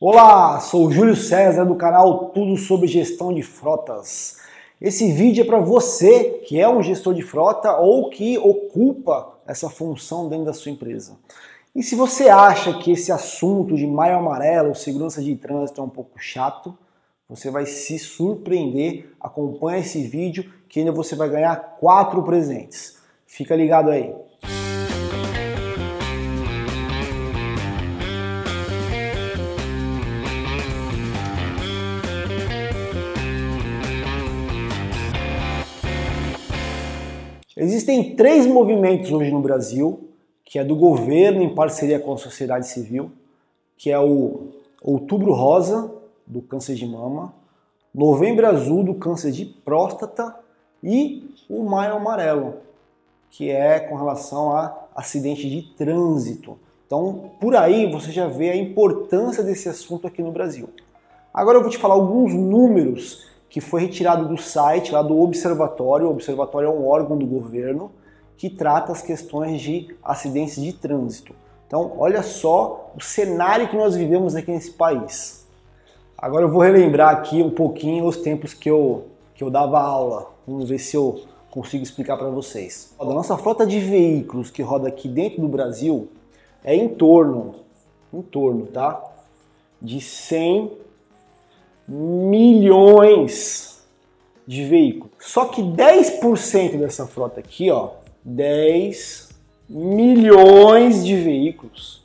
Olá, sou Júlio César do canal Tudo sobre Gestão de Frotas. Esse vídeo é para você que é um gestor de frota ou que ocupa essa função dentro da sua empresa. E se você acha que esse assunto de maio amarelo, segurança de trânsito é um pouco chato, você vai se surpreender. Acompanhe esse vídeo que ainda você vai ganhar quatro presentes. Fica ligado aí. Existem três movimentos hoje no Brasil, que é do governo em parceria com a sociedade civil, que é o Outubro Rosa, do câncer de mama, Novembro Azul, do câncer de próstata e o Maio Amarelo, que é com relação a acidente de trânsito. Então, por aí você já vê a importância desse assunto aqui no Brasil. Agora eu vou te falar alguns números que foi retirado do site lá do Observatório. O Observatório é um órgão do governo que trata as questões de acidentes de trânsito. Então, olha só o cenário que nós vivemos aqui nesse país. Agora eu vou relembrar aqui um pouquinho os tempos que eu, que eu dava aula. Vamos ver se eu consigo explicar para vocês. A nossa frota de veículos que roda aqui dentro do Brasil é em torno, em torno, tá? De 100 milhões de veículos. Só que 10% dessa frota aqui, ó, 10 milhões de veículos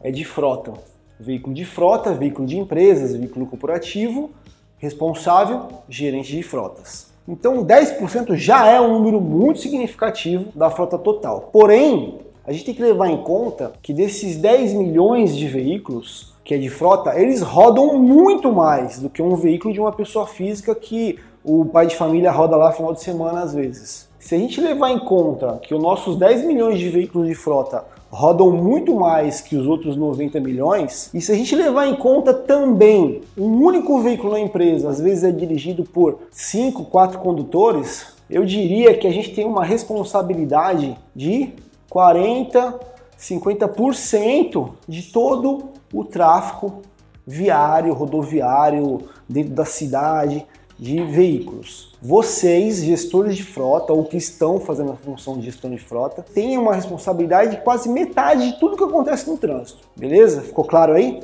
é de frota. Veículo de frota, veículo de empresas, veículo corporativo, responsável, gerente de frotas. Então 10% já é um número muito significativo da frota total. Porém, a gente tem que levar em conta que desses 10 milhões de veículos, que é de frota, eles rodam muito mais do que um veículo de uma pessoa física que o pai de família roda lá final de semana às vezes. Se a gente levar em conta que os nossos 10 milhões de veículos de frota rodam muito mais que os outros 90 milhões, e se a gente levar em conta também um único veículo na empresa, às vezes é dirigido por 5, 4 condutores, eu diria que a gente tem uma responsabilidade de 40, 50% de todo o tráfego viário, rodoviário, dentro da cidade, de veículos. Vocês, gestores de frota ou que estão fazendo a função de gestão de frota, têm uma responsabilidade de quase metade de tudo que acontece no trânsito. Beleza? Ficou claro aí?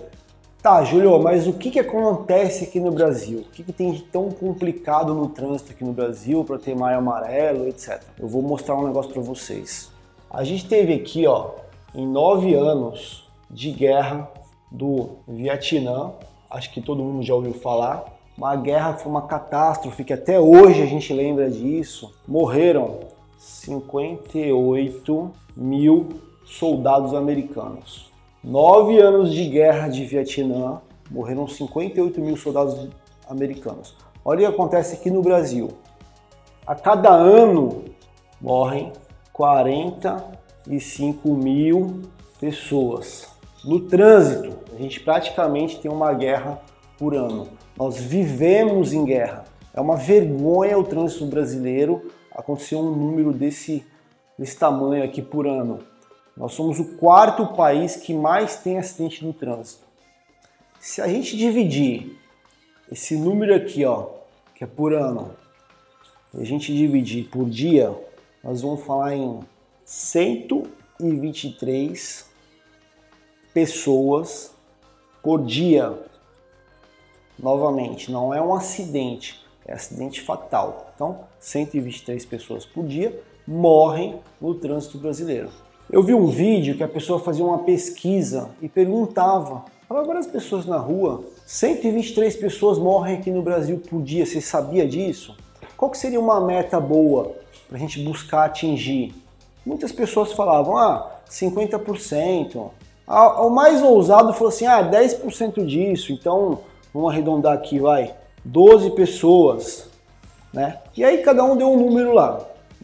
Tá, Júlio, mas o que, que acontece aqui no Brasil? O que, que tem de tão complicado no trânsito aqui no Brasil para ter maio amarelo, etc. Eu vou mostrar um negócio para vocês. A gente teve aqui, ó, em nove anos de guerra do Vietnã, acho que todo mundo já ouviu falar. Uma guerra foi uma catástrofe que até hoje a gente lembra disso. Morreram 58 mil soldados americanos. Nove anos de guerra de Vietnã, morreram 58 mil soldados americanos. Olha o que acontece aqui no Brasil. A cada ano morrem 45 mil pessoas. No trânsito, a gente praticamente tem uma guerra por ano. Nós vivemos em guerra. É uma vergonha o trânsito brasileiro acontecer um número desse, desse tamanho aqui por ano. Nós somos o quarto país que mais tem acidente no trânsito. Se a gente dividir esse número aqui, ó, que é por ano, e a gente dividir por dia, nós vamos falar em 123 pessoas por dia. Novamente, não é um acidente, é acidente fatal. Então, 123 pessoas por dia morrem no trânsito brasileiro. Eu vi um vídeo que a pessoa fazia uma pesquisa e perguntava: agora as pessoas na rua, 123 pessoas morrem aqui no Brasil por dia, você sabia disso? Qual que seria uma meta boa para a gente buscar atingir. Muitas pessoas falavam, ah, 50%. O mais ousado falou assim, ah, 10% disso, então vamos arredondar aqui, vai, 12 pessoas, né? E aí cada um deu um número lá.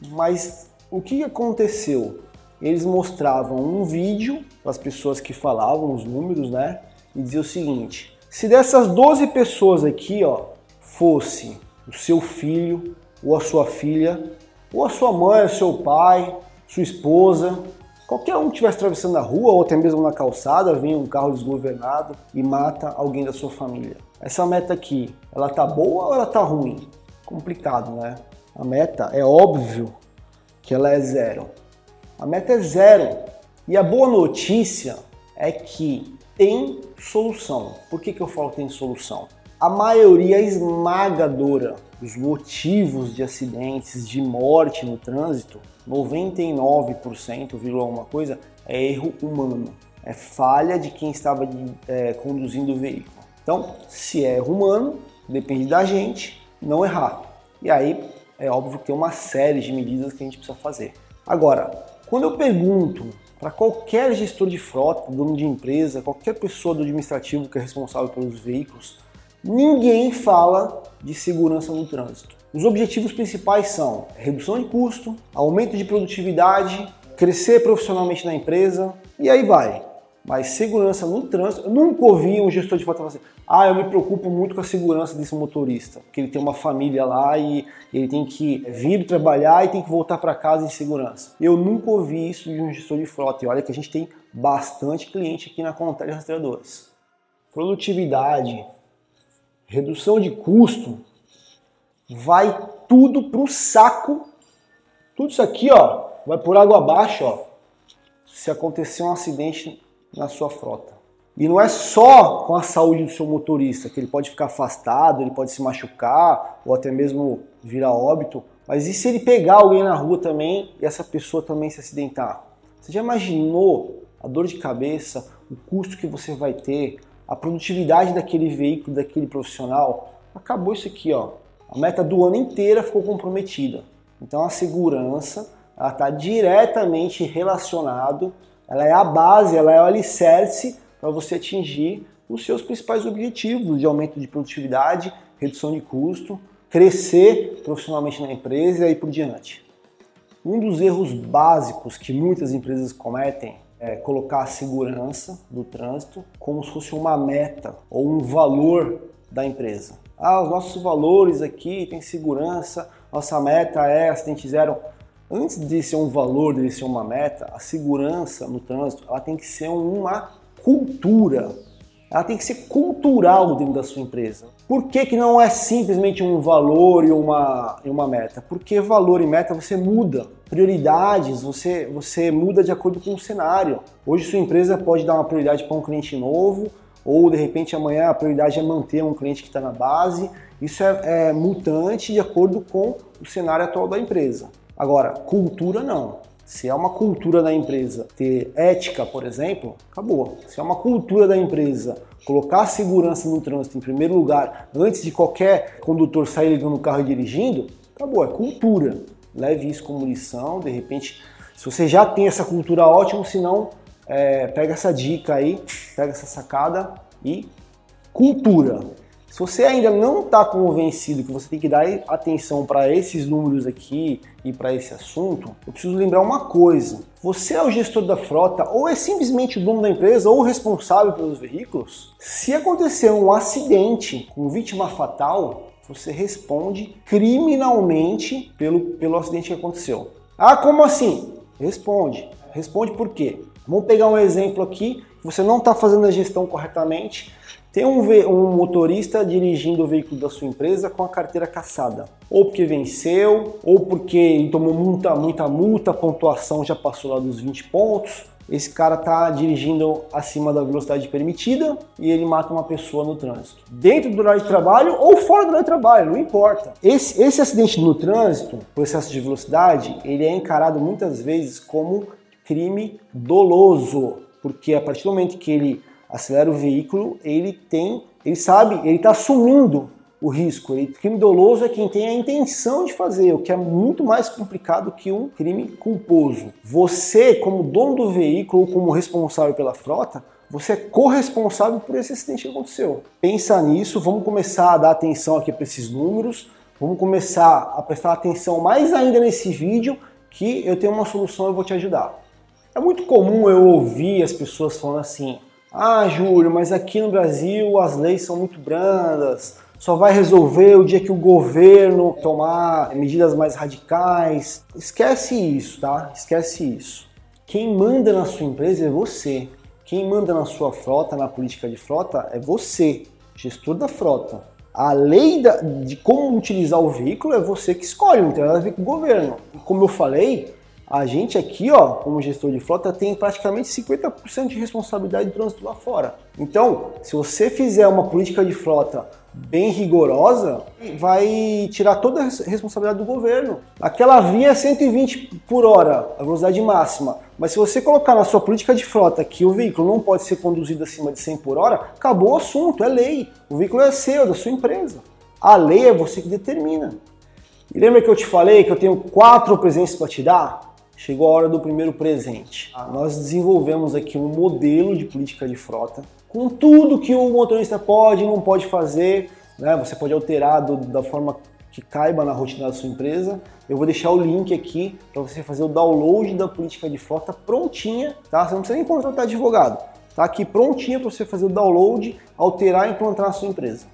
Mas o que aconteceu? Eles mostravam um vídeo das pessoas que falavam os números, né? E dizia o seguinte: se dessas 12 pessoas aqui, ó, fosse o seu filho ou a sua filha, ou a sua mãe, o seu pai, sua esposa, qualquer um que estivesse atravessando a rua ou até mesmo na calçada, vem um carro desgovernado e mata alguém da sua família. Essa meta aqui, ela tá boa ou ela tá ruim? Complicado, né? A meta é óbvio que ela é zero. A meta é zero. E a boa notícia é que tem solução. Por que, que eu falo que tem solução? A maioria esmagadora dos motivos de acidentes, de morte no trânsito, 99%, alguma coisa, é erro humano. É falha de quem estava é, conduzindo o veículo. Então, se é erro humano, depende da gente não errar. E aí é óbvio que tem uma série de medidas que a gente precisa fazer. Agora, quando eu pergunto para qualquer gestor de frota, dono de empresa, qualquer pessoa do administrativo que é responsável pelos veículos, ninguém fala de segurança no trânsito. Os objetivos principais são redução de custo, aumento de produtividade, crescer profissionalmente na empresa e aí vai. Mas segurança no trânsito, eu nunca ouvi um gestor de falar assim: ah, eu me preocupo muito com a segurança desse motorista, porque ele tem uma família lá e ele tem que vir trabalhar e tem que voltar para casa em segurança. Eu nunca ouvi isso de um gestor de frota. E olha que a gente tem bastante cliente aqui na Contele Rastreadores. Produtividade, redução de custo, vai tudo pro saco. Tudo isso aqui, ó, vai por água abaixo, ó. Se acontecer um acidente na sua frota. E não é só com a saúde do seu motorista, que ele pode ficar afastado, ele pode se machucar ou até mesmo virar óbito, mas e se ele pegar alguém na rua também e essa pessoa também se acidentar? Você já imaginou a dor de cabeça, o custo que você vai ter, a produtividade daquele veículo, daquele profissional? Acabou isso aqui, ó. A meta do ano inteira ficou comprometida. Então a segurança está diretamente relacionado ela é a base, ela é o alicerce para você atingir os seus principais objetivos de aumento de produtividade, redução de custo, crescer profissionalmente na empresa e aí por diante. Um dos erros básicos que muitas empresas cometem é colocar a segurança do trânsito como se fosse uma meta ou um valor da empresa. Ah, os nossos valores aqui têm segurança, nossa meta é acidente zero. Antes de ser um valor, de ser uma meta, a segurança no trânsito ela tem que ser uma cultura. Ela tem que ser cultural dentro da sua empresa. Por que, que não é simplesmente um valor e uma, e uma meta? Porque valor e meta você muda. Prioridades você, você muda de acordo com o cenário. Hoje sua empresa pode dar uma prioridade para um cliente novo, ou de repente amanhã a prioridade é manter um cliente que está na base. Isso é, é mutante de acordo com o cenário atual da empresa. Agora, cultura não. Se é uma cultura da empresa ter ética, por exemplo, acabou. Se é uma cultura da empresa colocar a segurança no trânsito em primeiro lugar, antes de qualquer condutor sair ligando o carro e dirigindo, acabou, é cultura. Leve isso como lição, de repente, se você já tem essa cultura, ótimo, se não, é, pega essa dica aí, pega essa sacada e cultura. Se você ainda não está convencido que você tem que dar atenção para esses números aqui e para esse assunto, eu preciso lembrar uma coisa. Você é o gestor da frota ou é simplesmente o dono da empresa ou responsável pelos veículos? Se acontecer um acidente com vítima fatal, você responde criminalmente pelo, pelo acidente que aconteceu. Ah, como assim? Responde. Responde por quê? Vamos pegar um exemplo aqui. Você não está fazendo a gestão corretamente tem um, um, motorista dirigindo o veículo da sua empresa com a carteira caçada, ou porque venceu, ou porque tomou muita, muita multa, a pontuação já passou lá dos 20 pontos. Esse cara está dirigindo acima da velocidade permitida e ele mata uma pessoa no trânsito. Dentro do horário de trabalho ou fora do horário de trabalho, não importa. Esse, esse acidente no trânsito, por excesso de velocidade, ele é encarado muitas vezes como crime doloso, porque a partir do momento que ele acelera o veículo, ele tem, ele sabe, ele está assumindo o risco. Ele, crime doloso é quem tem a intenção de fazer, o que é muito mais complicado que um crime culposo. Você, como dono do veículo ou como responsável pela frota, você é corresponsável por esse acidente que aconteceu. Pensa nisso, vamos começar a dar atenção aqui para esses números, vamos começar a prestar atenção mais ainda nesse vídeo que eu tenho uma solução e vou te ajudar. É muito comum eu ouvir as pessoas falando assim: ah, Júlio, mas aqui no Brasil as leis são muito brandas, só vai resolver o dia que o governo tomar medidas mais radicais. Esquece isso, tá? Esquece isso. Quem manda na sua empresa é você. Quem manda na sua frota, na política de frota, é você, gestor da frota. A lei da, de como utilizar o veículo é você que escolhe, não tem nada a ver com o governo. Como eu falei, a gente aqui, ó, como gestor de frota, tem praticamente 50% de responsabilidade do trânsito lá fora. Então, se você fizer uma política de frota bem rigorosa, vai tirar toda a responsabilidade do governo. Aquela via é 120 por hora, a velocidade máxima. Mas se você colocar na sua política de frota que o veículo não pode ser conduzido acima de 100 por hora, acabou o assunto, é lei. O veículo é seu, da sua empresa. A lei é você que determina. E lembra que eu te falei que eu tenho quatro presentes para te dar? Chegou a hora do primeiro presente. Ah, nós desenvolvemos aqui um modelo de política de frota com tudo que o motorista pode e não pode fazer. Né? Você pode alterar do, da forma que caiba na rotina da sua empresa. Eu vou deixar o link aqui para você fazer o download da política de frota prontinha, tá? Você não precisa nem contratar advogado. Tá aqui prontinha para você fazer o download, alterar e implantar na sua empresa.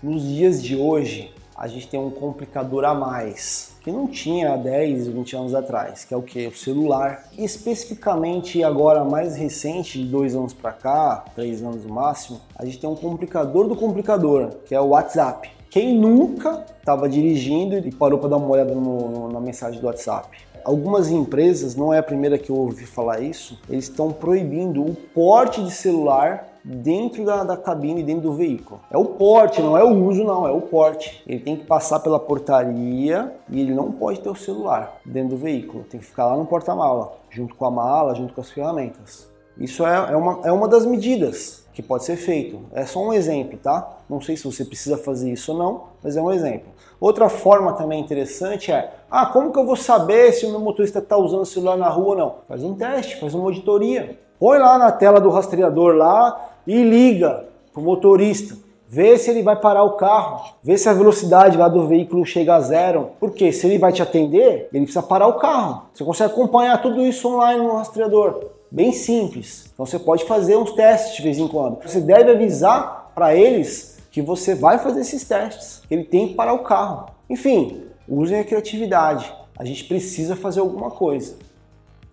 Nos dias de hoje, a gente tem um complicador a mais que não tinha há 10, 20 anos atrás, que é o que? O celular. E especificamente agora mais recente, de dois anos para cá, três anos no máximo, a gente tem um complicador do complicador, que é o WhatsApp. Quem nunca estava dirigindo e parou para dar uma olhada no, no, na mensagem do WhatsApp? Algumas empresas, não é a primeira que eu ouvi falar isso, eles estão proibindo o porte de celular dentro da, da cabine, dentro do veículo. É o porte, não é o uso, não, é o porte. Ele tem que passar pela portaria e ele não pode ter o celular dentro do veículo. Tem que ficar lá no porta-mala, junto com a mala, junto com as ferramentas. Isso é, é, uma, é uma das medidas que pode ser feito. É só um exemplo, tá? Não sei se você precisa fazer isso ou não, mas é um exemplo. Outra forma também interessante é, ah, como que eu vou saber se o meu motorista está usando o celular na rua ou não? Faz um teste, faz uma auditoria. Põe lá na tela do rastreador lá e liga pro motorista. Vê se ele vai parar o carro, vê se a velocidade lá do veículo chega a zero. Porque se ele vai te atender, ele precisa parar o carro. Você consegue acompanhar tudo isso online no rastreador. Bem simples. Então você pode fazer uns testes de vez em quando. Você deve avisar para eles que você vai fazer esses testes. Ele tem que parar o carro. Enfim, usem a criatividade. A gente precisa fazer alguma coisa.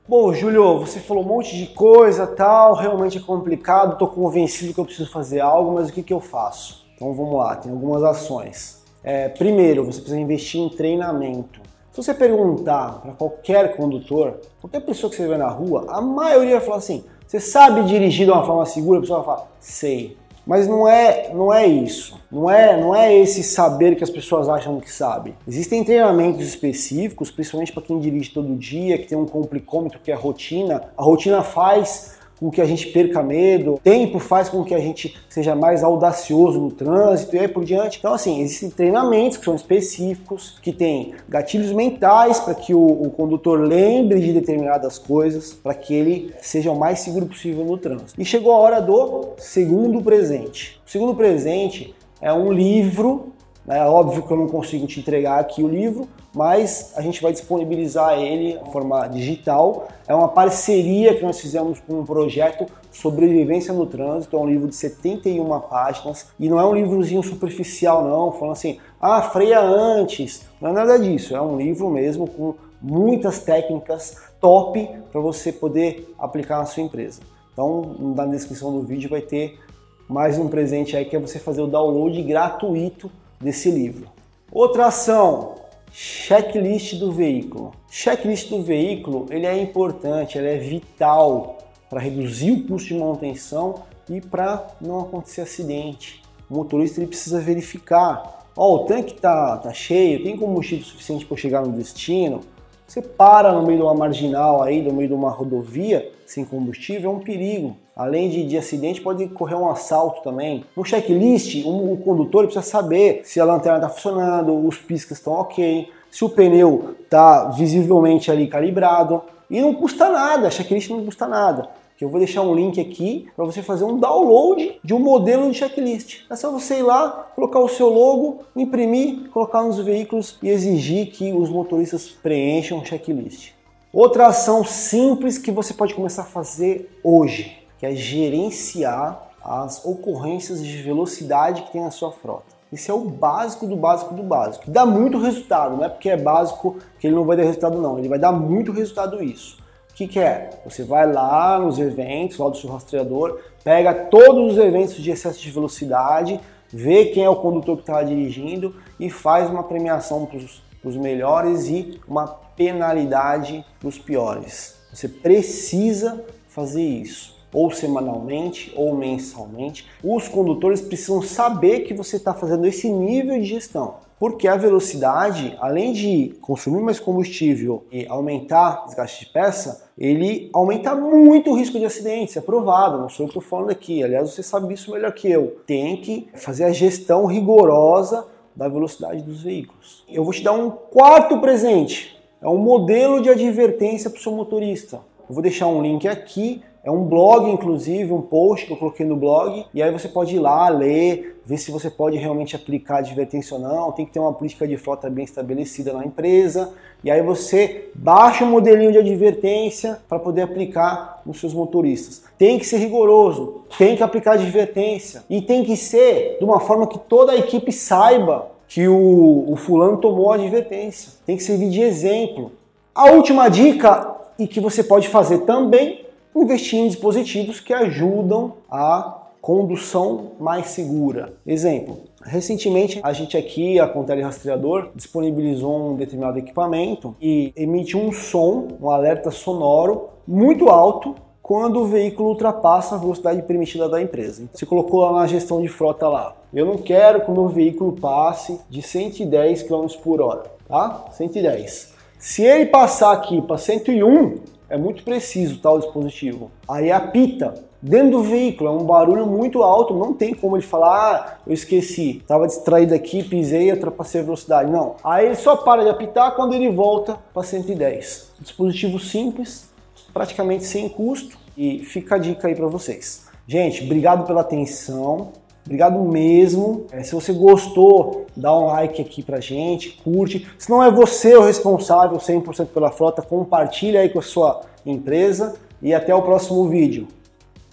Bom, Júlio, você falou um monte de coisa, tal, realmente é complicado, estou convencido que eu preciso fazer algo, mas o que, que eu faço? Então vamos lá, tem algumas ações. É, primeiro, você precisa investir em treinamento. Se você perguntar para qualquer condutor, qualquer pessoa que você vê na rua, a maioria vai falar assim: você sabe dirigir de uma forma segura? A pessoa vai falar: sei. Mas não é, não é isso. Não é, não é esse saber que as pessoas acham que sabe. Existem treinamentos específicos, principalmente para quem dirige todo dia, que tem um complicômetro que é a rotina. A rotina faz com que a gente perca medo, tempo faz com que a gente seja mais audacioso no trânsito e aí por diante. Então, assim, existem treinamentos que são específicos, que têm gatilhos mentais para que o, o, condutor lembre de determinadas coisas, para que ele seja o mais seguro possível no trânsito. E chegou a hora do segundo presente. O segundo presente é um livro é óbvio que eu não consigo te entregar aqui o livro, mas a gente vai disponibilizar ele de forma digital. É uma parceria que nós fizemos com um projeto Sobrevivência no Trânsito, é um livro de 71 páginas e não é um livrozinho superficial não, falando assim, ah, freia antes. Não é nada disso, é um livro mesmo com muitas técnicas top para você poder aplicar na sua empresa. Então, na descrição do vídeo vai ter mais um presente aí que é você fazer o download gratuito desse livro. Outra ação, checklist do veículo. Checklist do veículo, ele é importante, ele é vital para reduzir o custo de manutenção e para não acontecer acidente. O motorista ele precisa verificar, ó, oh, o tanque tá, tá cheio, tem combustível suficiente para chegar no destino. Você para no meio de uma marginal aí, no meio de uma rodovia sem combustível, é um perigo. Além de, de acidente, pode correr um assalto também. No checklist, um, o condutor precisa saber se a lanterna está funcionando, os piscas estão ok, se o pneu está visivelmente ali calibrado. E não custa nada, checklist não custa nada. Que eu vou deixar um link aqui para você fazer um download de um modelo de checklist. É só você ir lá, colocar o seu logo, imprimir, colocar nos veículos e exigir que os motoristas preencham o checklist. Outra ação simples que você pode começar a fazer hoje que é gerenciar as ocorrências de velocidade que tem na sua frota. Esse é o básico do básico do básico. Dá muito resultado, não é porque é básico que ele não vai dar resultado não, ele vai dar muito resultado isso. O que, que é? Você vai lá nos eventos, lá do seu rastreador, pega todos os eventos de excesso de velocidade, vê quem é o condutor que está dirigindo e faz uma premiação para os melhores e uma penalidade para os piores. Você precisa fazer isso, ou semanalmente ou mensalmente. Os condutores precisam saber que você está fazendo esse nível de gestão. Porque a velocidade, além de consumir mais combustível e aumentar o desgaste de peça, ele aumenta muito o risco de acidentes, é provado, não sou eu que estou falando aqui. Aliás, você sabe isso melhor que eu. Tem que fazer a gestão rigorosa da velocidade dos veículos. Eu vou te dar um quarto presente. É um modelo de advertência para o seu motorista. Eu vou deixar um link aqui é um blog, inclusive, um post que eu coloquei no blog, e aí você pode ir lá, ler, ver se você pode realmente aplicar advertência ou não. Tem que ter uma política de frota bem estabelecida na empresa, e aí você baixa um modelinho de advertência para poder aplicar nos seus motoristas. Tem que ser rigoroso, tem que aplicar advertência, e tem que ser de uma forma que toda a equipe saiba que o, o fulano tomou a advertência. Tem que servir de exemplo. A última dica, e que você pode fazer também, investir em dispositivos que ajudam a condução mais segura. Exemplo, recentemente a gente aqui, a Contele Rastreador, disponibilizou um determinado equipamento e emite um som, um alerta sonoro muito alto quando o veículo ultrapassa a velocidade permitida da empresa. Você colocou lá na gestão de frota lá. Eu não quero que o meu veículo passe de 110 km por hora, tá? 110. Se ele passar aqui para 101, é muito preciso tal tá, dispositivo. Aí apita dentro do veículo, é um barulho muito alto, não tem como ele falar, ah, eu esqueci, estava distraído aqui, pisei, ultrapassei a velocidade. Não. Aí ele só para de apitar quando ele volta para 110. Dispositivo simples, praticamente sem custo e fica a dica aí para vocês. Gente, obrigado pela atenção. Obrigado mesmo. É, se você gostou, dá um like aqui pra gente, curte. Se não é você o responsável 100% pela frota, compartilha aí com a sua empresa e até o próximo vídeo.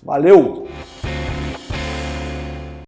Valeu!